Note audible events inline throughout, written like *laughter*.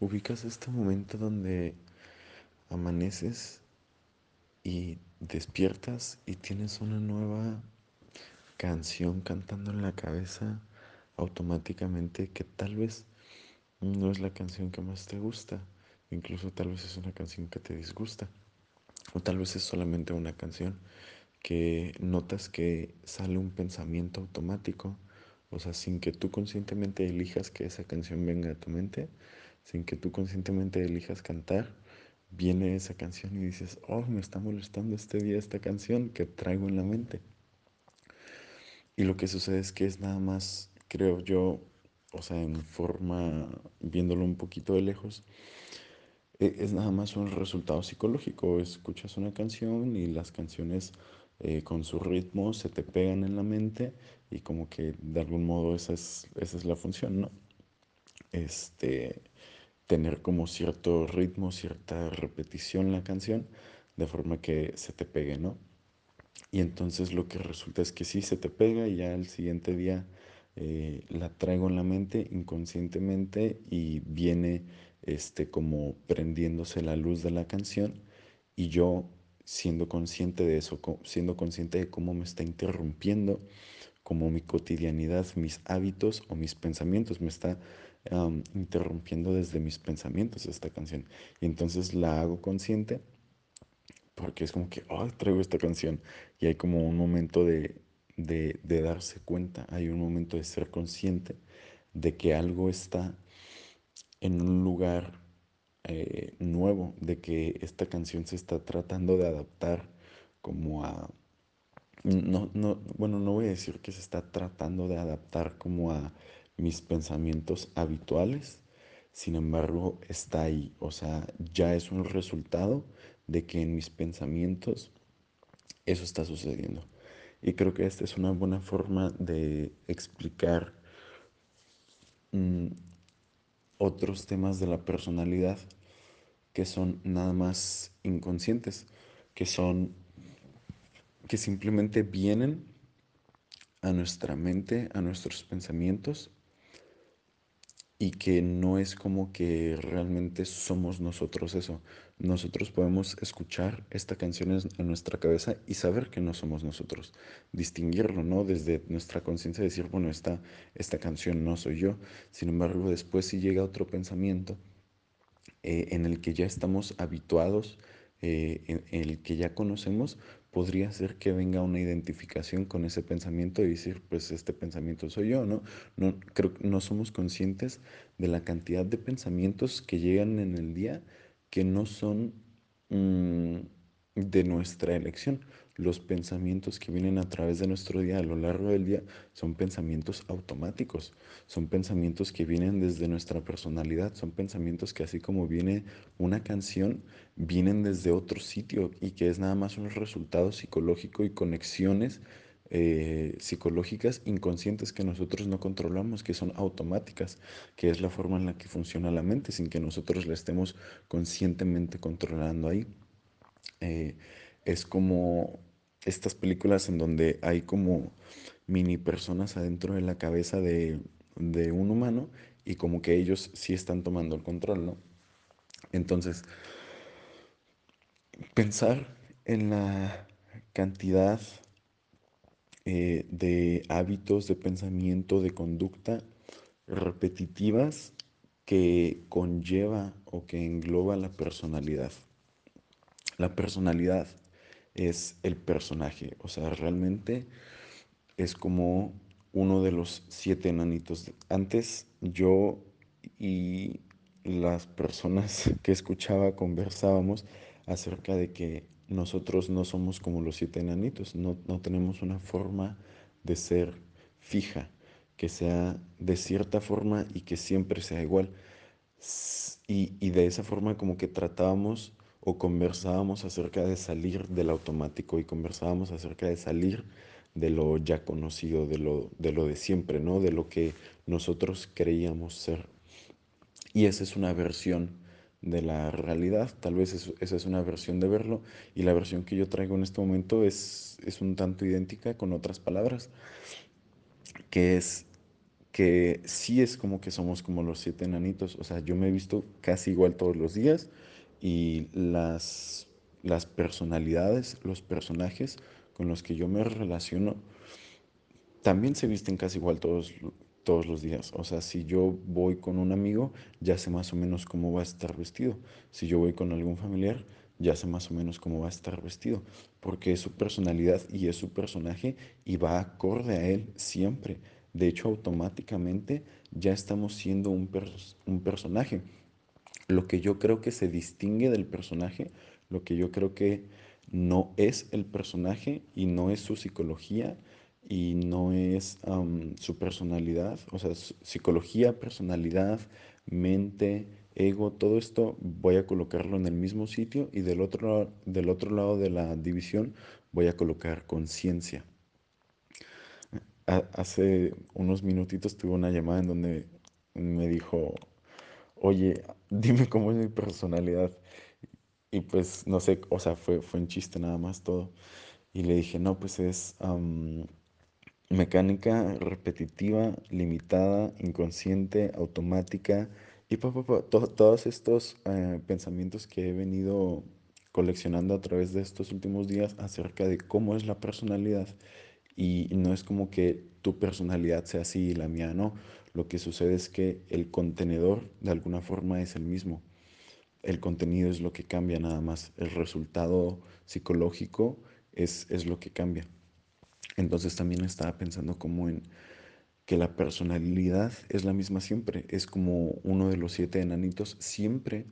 ubicas este momento donde amaneces y despiertas y tienes una nueva canción cantando en la cabeza automáticamente que tal vez no es la canción que más te gusta, incluso tal vez es una canción que te disgusta, o tal vez es solamente una canción que notas que sale un pensamiento automático, o sea, sin que tú conscientemente elijas que esa canción venga a tu mente, sin que tú conscientemente elijas cantar, viene esa canción y dices, oh, me está molestando este día esta canción que traigo en la mente. Y lo que sucede es que es nada más, creo yo, o sea, en forma, viéndolo un poquito de lejos, e, es nada más un resultado psicológico. Escuchas una canción y las canciones eh, con su ritmo se te pegan en la mente y como que de algún modo esa es, esa es la función, ¿no? Este, tener como cierto ritmo, cierta repetición la canción, de forma que se te pegue, ¿no? Y entonces lo que resulta es que sí se te pega y ya el siguiente día eh, la traigo en la mente inconscientemente y viene este como prendiéndose la luz de la canción y yo siendo consciente de eso, siendo consciente de cómo me está interrumpiendo, como mi cotidianidad, mis hábitos o mis pensamientos me está interrumpiendo desde mis pensamientos esta canción. Y entonces la hago consciente porque es como que, oh, traigo esta canción. Y hay como un momento de, de, de darse cuenta, hay un momento de ser consciente de que algo está en un lugar eh, nuevo, de que esta canción se está tratando de adaptar como a... No, no, bueno, no voy a decir que se está tratando de adaptar como a mis pensamientos habituales, sin embargo está ahí, o sea, ya es un resultado de que en mis pensamientos eso está sucediendo. Y creo que esta es una buena forma de explicar mm, otros temas de la personalidad que son nada más inconscientes, que son que simplemente vienen a nuestra mente, a nuestros pensamientos y que no es como que realmente somos nosotros eso. Nosotros podemos escuchar esta canción en nuestra cabeza y saber que no somos nosotros, distinguirlo, ¿no? Desde nuestra conciencia decir, bueno, esta, esta canción no soy yo. Sin embargo, después si llega otro pensamiento eh, en el que ya estamos habituados, eh, en, el que ya conocemos, podría ser que venga una identificación con ese pensamiento y decir, pues este pensamiento soy yo, ¿no? No, creo no somos conscientes de la cantidad de pensamientos que llegan en el día que no son mm, de nuestra elección. Los pensamientos que vienen a través de nuestro día a lo largo del día son pensamientos automáticos, son pensamientos que vienen desde nuestra personalidad, son pensamientos que así como viene una canción, vienen desde otro sitio y que es nada más un resultado psicológico y conexiones eh, psicológicas inconscientes que nosotros no controlamos, que son automáticas, que es la forma en la que funciona la mente sin que nosotros la estemos conscientemente controlando ahí. Eh, es como estas películas en donde hay como mini personas adentro de la cabeza de, de un humano y como que ellos sí están tomando el control, ¿no? Entonces, pensar en la cantidad eh, de hábitos de pensamiento, de conducta repetitivas que conlleva o que engloba la personalidad. La personalidad es el personaje, o sea, realmente es como uno de los siete enanitos. Antes yo y las personas *laughs* que escuchaba conversábamos acerca de que nosotros no somos como los siete enanitos, no, tenemos una forma de ser fija, que sea de cierta forma y que siempre sea igual. Y, y de esa forma como que tratábamos o conversábamos acerca de salir del automático y conversábamos acerca de salir de lo ya conocido, de lo, de lo de siempre, ¿no? De lo que nosotros creíamos ser. Y esa es una versión de la realidad, tal vez esa es una versión de verlo y la versión que yo traigo en este momento es, es un tanto idéntica con otras palabras, que es que sí es como que somos como los siete enanitos. O sea, yo me he visto casi igual todos los días y las, las personalidades, los personajes con los que yo me relaciono, también se visten casi igual todos, todos los días. O sea, si yo voy con un amigo, ya sé más o menos cómo va a estar vestido. Si yo voy con algún familiar, ya sé más o menos cómo va a estar vestido. Porque es su personalidad y es su personaje y va acorde a él siempre. De hecho, automáticamente ya estamos siendo un, un personaje. Lo que yo creo que se distingue del personaje, lo que yo creo que no es el personaje y no es su psicología y no es su personalidad, o sea, psicología, personalidad, mente, ego, todo esto voy a colocarlo en el mismo sitio y del otro, del otro lado de la división voy a colocar conciencia. Hace unos minutitos tuve una llamada en donde me dijo, oye, *laughs* dime cómo es mi personalidad. Y pues no sé, o sea, fue, fue un chiste nada más todo. Y le dije, no, pues es mecánica repetitiva, limitada, inconsciente, automática. Y pa, todos estos eh, pensamientos que he venido coleccionando a través de estos últimos días acerca de cómo es la personalidad. Y no es como que tu personalidad sea así y la mía no. Lo que sucede es que el contenedor de alguna forma es el mismo. El contenido es lo que cambia nada más. El resultado psicológico es, es lo que cambia. Entonces también estaba pensando como en que la personalidad es la misma siempre. Es como uno de los siete enanitos siempre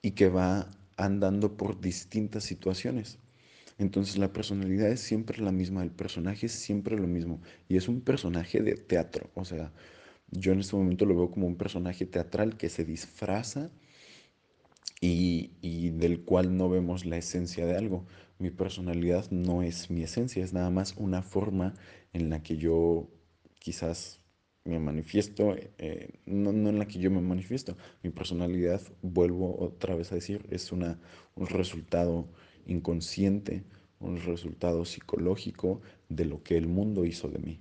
y que va andando por distintas situaciones. Entonces la personalidad es siempre la misma, el personaje es siempre lo mismo. Y es un personaje de teatro. O sea, yo en este momento lo veo como un personaje teatral que se disfraza y, y, del cual no vemos la esencia de algo. Mi personalidad no es mi esencia, es nada más una forma en la que yo quizás me manifiesto, eh, no, no, en la que yo me manifiesto. Mi personalidad, vuelvo otra vez a decir, es una, un resultado inconsciente, un resultado psicológico de lo que el mundo hizo de mí.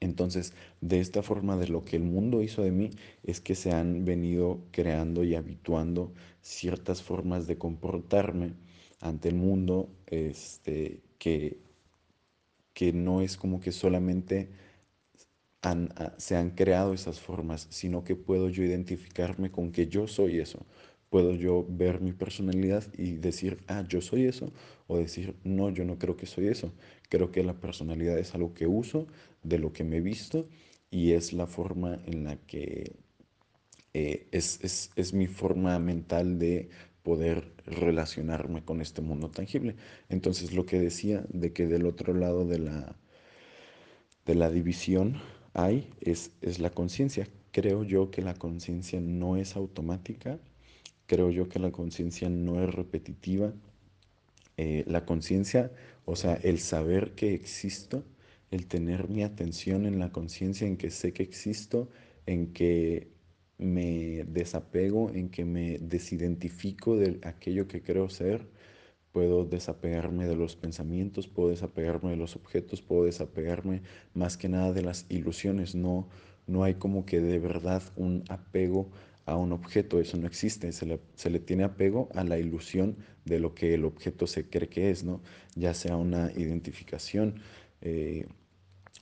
Entonces, de esta forma de lo que el mundo hizo de mí es que se han venido creando y habituando ciertas formas de comportarme ante el mundo este, que, que no es como que solamente se han creado esas formas, sino que puedo yo identificarme con que yo soy eso. Puedo yo ver mi personalidad y decir, ah, yo soy eso, o decir, no, yo no creo que soy eso. Creo que la personalidad es algo que uso, de lo que me he visto, y es la forma en la que eh, es, es, es mi forma mental de poder relacionarme con este mundo tangible. Entonces lo que decía de que del otro lado de la, de la división hay es, es la conciencia. Creo yo que la conciencia no es automática, creo yo que la conciencia no es repetitiva. Eh, la conciencia, o sea, el saber que existo, el tener mi atención en la conciencia, en que sé que existo, en que me desapego, en que me desidentifico de aquello que creo ser, puedo desapegarme de los pensamientos, puedo desapegarme de los objetos, puedo desapegarme más que nada de las ilusiones. No, no hay como que de verdad un apego a un objeto, eso no existe, se le, se le, tiene apego a la ilusión de lo que el objeto se cree que es, ¿no? Ya sea una identificación, eh,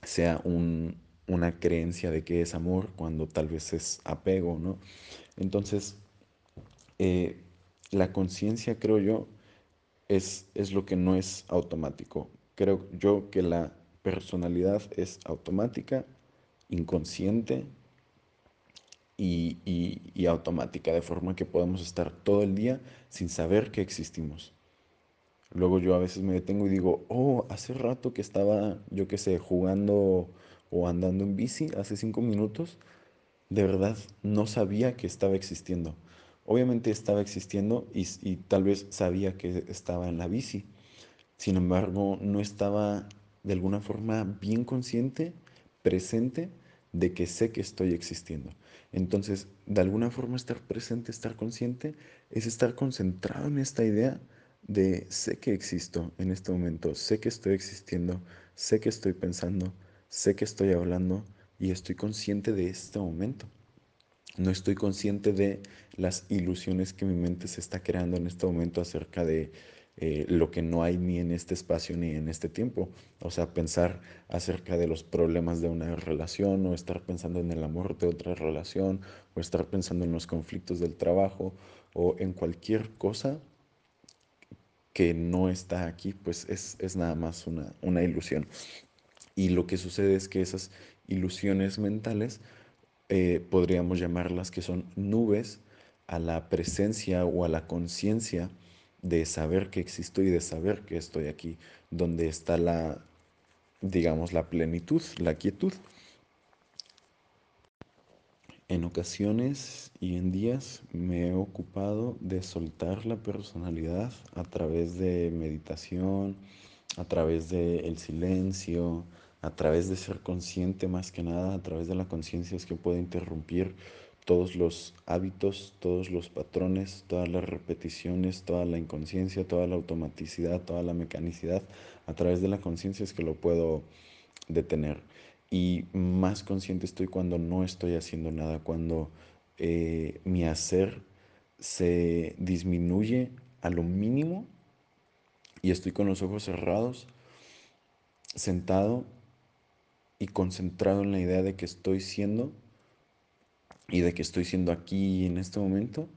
sea un, una creencia de que es amor cuando tal vez es apego, ¿no? Entonces, eh, la conciencia, creo yo, es, es lo que no es automático. Creo yo que la personalidad es automática, inconsciente y, y, automática, de forma que podemos estar todo el día sin saber que existimos. Luego yo a veces me detengo y digo, oh, hace rato que estaba, yo qué sé, jugando o andando en bici hace cinco minutos, de verdad no sabía que estaba existiendo. Obviamente estaba existiendo y, y, tal vez sabía que estaba en la bici. Sin embargo, no estaba de alguna forma bien consciente, presente de que sé que estoy existiendo. Entonces, de alguna forma estar presente, estar consciente, es estar concentrado en esta idea de sé que existo en este momento, sé que estoy existiendo, sé que estoy pensando, sé que estoy hablando y estoy consciente de este momento. No estoy consciente de las ilusiones que mi mente se está creando en este momento acerca de eh, lo que no hay ni en este espacio ni en este tiempo. O sea, pensar acerca de los problemas de una relación o estar pensando en el amor de otra relación o estar pensando en los conflictos del trabajo o en cualquier cosa que no está aquí, pues es, es nada más una, una ilusión. Y lo que sucede es que esas ilusiones mentales eh, podríamos llamarlas que son nubes a la presencia o a la conciencia de saber que existo y de saber que estoy aquí, donde está la, digamos, la plenitud, la quietud. En ocasiones y en días me he ocupado de soltar la personalidad a través de meditación, a través del silencio, a través de ser consciente más que nada, a través de la conciencia es que puede interrumpir todos los hábitos, todos los patrones, todas las repeticiones, toda la inconsciencia, toda la automaticidad, toda la mecanicidad. A través de la conciencia es que lo puedo detener. Y más consciente estoy cuando no estoy haciendo nada, cuando eh, mi hacer se disminuye a lo mínimo y estoy con los ojos cerrados, sentado y concentrado en la idea de que estoy siendo y de que estoy siendo aquí en este momento.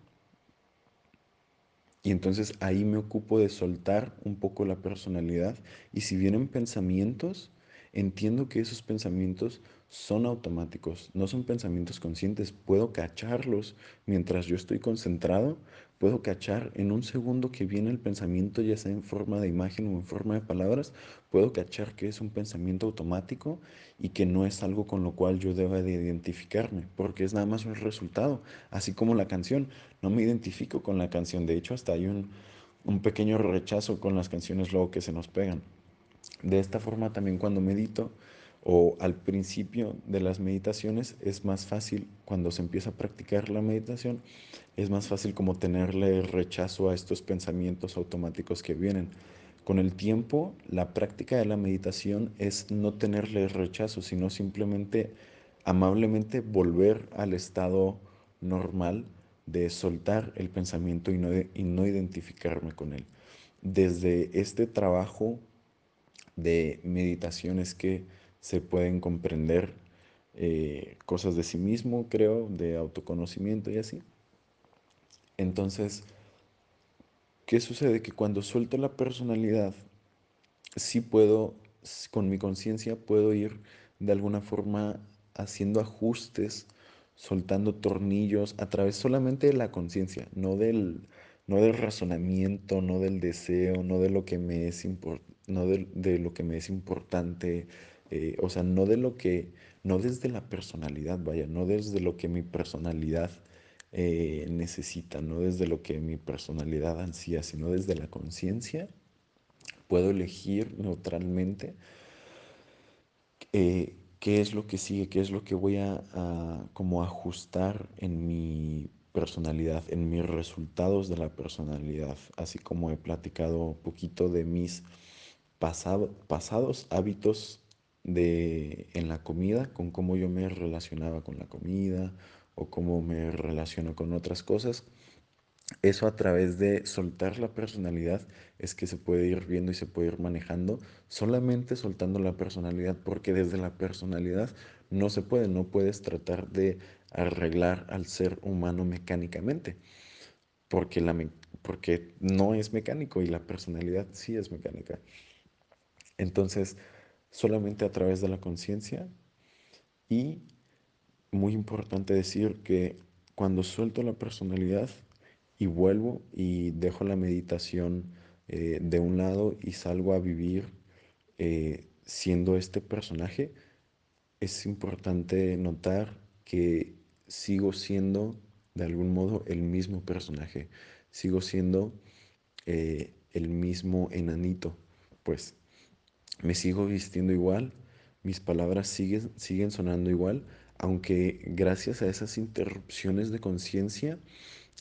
Y entonces ahí me ocupo de soltar un poco la personalidad y si vienen pensamientos, entiendo que esos pensamientos son automáticos, no son pensamientos conscientes, puedo cacharlos mientras yo estoy concentrado, puedo cachar en un segundo que viene el pensamiento, ya sea en forma de imagen o en forma de palabras, puedo cachar que es un pensamiento automático y que no es algo con lo cual yo deba de identificarme, porque es nada más un resultado, así como la canción, no me identifico con la canción, de hecho hasta hay un, un pequeño rechazo con las canciones luego que se nos pegan. De esta forma también cuando medito o al principio de las meditaciones es más fácil, cuando se empieza a practicar la meditación, es más fácil como tenerle rechazo a estos pensamientos automáticos que vienen. Con el tiempo, la práctica de la meditación es no tenerle rechazo, sino simplemente amablemente volver al estado normal de soltar el pensamiento y no, y no identificarme con él. Desde este trabajo de meditaciones que se pueden comprender eh, cosas de sí mismo, creo, de autoconocimiento y así. Entonces, ¿qué sucede? Que cuando suelto la personalidad, sí puedo, con mi conciencia, puedo ir de alguna forma haciendo ajustes, soltando tornillos a través solamente de la conciencia, no del, no del razonamiento, no del deseo, no de lo que me es importante no de, lo que me es importante, eh, o sea, no de lo que, no desde la personalidad, vaya, no desde lo que mi personalidad eh, necesita, no desde lo que mi personalidad ansía, sino desde la conciencia, puedo elegir neutralmente eh, qué es lo que sigue, qué es lo que voy a, como ajustar en mi personalidad, en mis resultados de la personalidad, así como he platicado un poquito de mis pasados hábitos de, en la comida, con cómo yo me relacionaba con la comida o cómo me relaciono con otras cosas. Eso a través de soltar la personalidad es que se puede ir viendo y se puede ir manejando solamente soltando la personalidad, porque desde la personalidad no se puede, no puedes tratar de arreglar al ser humano mecánicamente, porque, la, porque no es mecánico y la personalidad sí es mecánica. Entonces, solamente a través de la conciencia. Y muy importante decir que cuando suelto la personalidad y vuelvo y dejo la meditación eh, de un lado y salgo a vivir eh, siendo este personaje, es importante notar que sigo siendo de algún modo el mismo personaje, sigo siendo eh, el mismo enanito, pues me sigo vistiendo igual, mis palabras siguen, siguen sonando igual, aunque gracias a esas interrupciones de conciencia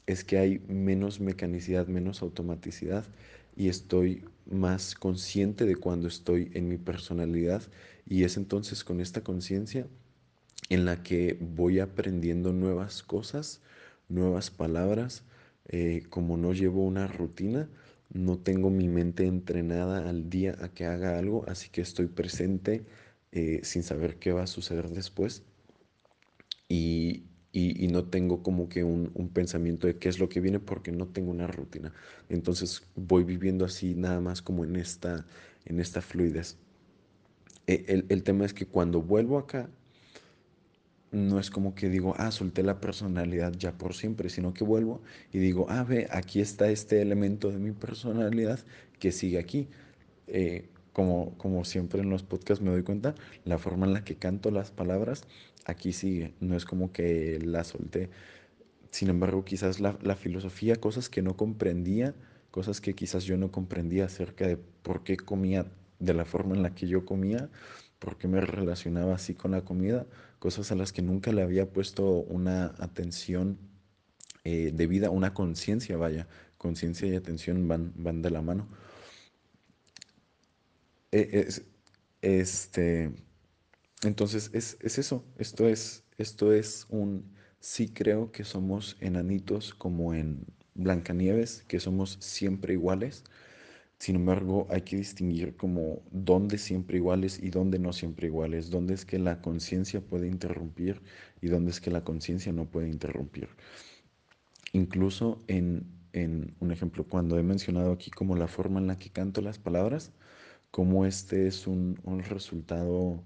es que hay menos mecanicidad, menos automaticidad y estoy más consciente de cuando estoy en mi personalidad y es entonces con esta conciencia en la que voy aprendiendo nuevas cosas, nuevas palabras, eh, como no llevo una rutina, no tengo mi mente entrenada al día a que haga algo, así que estoy presente eh, sin saber qué va a suceder después y, y- y no tengo como que un, un pensamiento de qué es lo que viene porque no tengo una rutina. Entonces voy viviendo así nada más como en esta, en esta fluidez. E- El, el tema es que cuando vuelvo acá, no es como que digo, ah, solté la personalidad ya por siempre, sino que vuelvo y digo, ah, ve, aquí está este elemento de mi personalidad que sigue aquí. Eh, como, como siempre en los podcasts me doy cuenta, la forma en la que canto las palabras, aquí sigue. No es como que la solté. Sin embargo, quizás la, la filosofía, cosas que no comprendía, cosas que quizás yo no comprendía acerca de por qué comía de la forma en la que yo comía, por qué me relacionaba así con la comida, cosas a las que nunca le había puesto una atención eh, debida, una conciencia, vaya, conciencia y atención van, van de la mano. Eh, es- este, entonces es, es eso, esto es, esto es un, sí creo que somos enanitos como en Blancanieves, que somos siempre iguales, sin embargo hay que distinguir como dónde siempre iguales y dónde no siempre iguales, dónde es que la conciencia puede interrumpir y dónde es que la conciencia no puede interrumpir. Incluso en, en un ejemplo, cuando he mencionado aquí como la forma en la que canto las palabras, como este es un, un resultado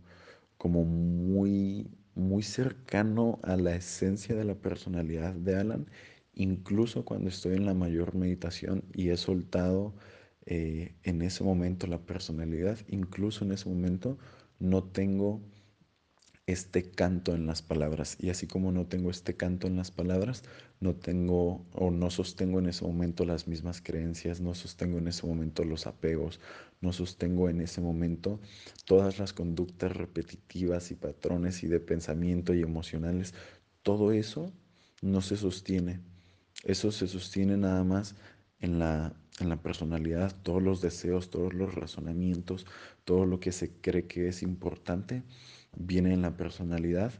como muy, muy cercano a la esencia de la personalidad de Alan, incluso cuando estoy en la mayor meditación y he soltado eh, en ese momento la personalidad, incluso en ese momento no tengo este canto en las palabras. Y así como no tengo este canto en las palabras, no tengo o no sostengo en ese momento las mismas creencias, no sostengo en ese momento los apegos, no sostengo en ese momento todas las conductas repetitivas y patrones y de pensamiento y emocionales. Todo eso no se sostiene. Eso se sostiene nada más en la, en la personalidad, todos los deseos, todos los razonamientos, todo lo que se cree que es importante viene en la personalidad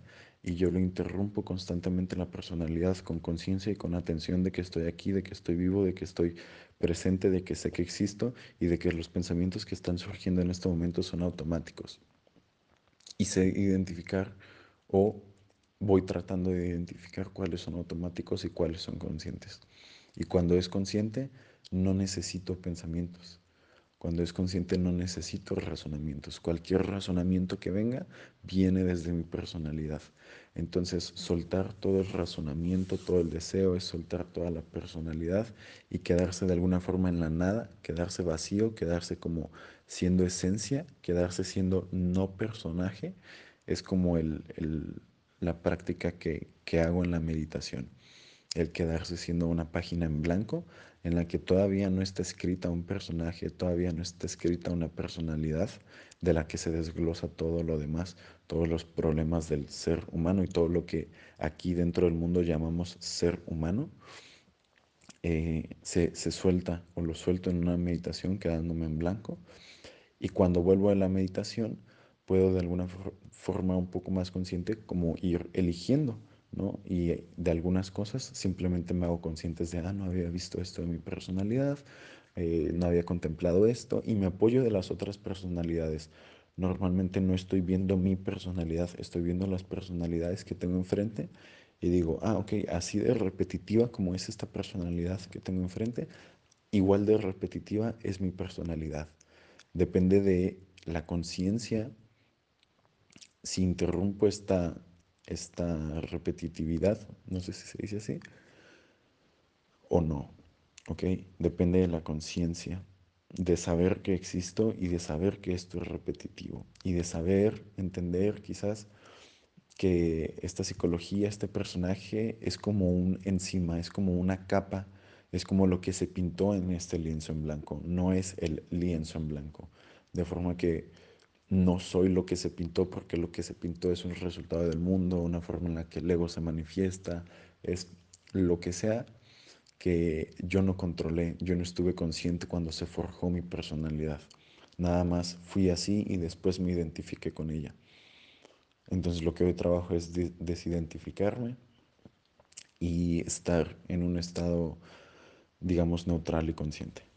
y yo lo interrumpo constantemente en la personalidad con conciencia y con atención de que estoy aquí, de que estoy vivo, de que estoy presente, de que sé que existo y de que los pensamientos que están surgiendo en este momento son automáticos. Y sé identificar o voy tratando de identificar cuáles son automáticos y cuáles son conscientes. Y cuando es consciente, no necesito pensamientos. Cuando es consciente no necesito razonamientos. Cualquier razonamiento que venga viene desde mi personalidad. Entonces, soltar todo el razonamiento, todo el deseo es soltar toda la personalidad y quedarse de alguna forma en la nada, quedarse vacío, quedarse como siendo esencia, quedarse siendo no personaje, es como la práctica que, que hago en la meditación el quedarse siendo una página en blanco en la que todavía no está escrita un personaje, todavía no está escrita una personalidad de la que se desglosa todo lo demás, todos los problemas del ser humano y todo lo que aquí dentro del mundo llamamos ser humano, eh, se, se suelta o lo suelto en una meditación quedándome en blanco. Y cuando vuelvo a la meditación, puedo de alguna for- forma un poco más consciente como ir eligiendo, ¿no? Y de algunas cosas simplemente me hago conscientes de, ah, no había visto esto de mi personalidad, eh, no había contemplado esto, y me apoyo de las otras personalidades. Normalmente no estoy viendo mi personalidad, estoy viendo las personalidades que tengo enfrente y digo, ah, ok, así de repetitiva como es esta personalidad que tengo enfrente, igual de repetitiva es mi personalidad. Depende de la conciencia si interrumpo esta, esta repetitividad, no sé si se dice así, o no, ¿ok? Depende de la conciencia, de saber que existo y de saber que esto es repetitivo, y de saber, entender quizás que esta psicología, este personaje es como un encima, es como una capa, es como lo que se pintó en este lienzo en blanco, no es el lienzo en blanco. De forma que no soy lo que se pintó porque lo que se pintó es un resultado del mundo, una forma en la que el ego se manifiesta, es lo que sea que yo no controlé, yo no estuve consciente cuando se forjó mi personalidad. Nada más fui así y después me identifiqué con ella. Entonces lo que hoy trabajo es desidentificarme y estar en un estado, digamos, neutral y consciente.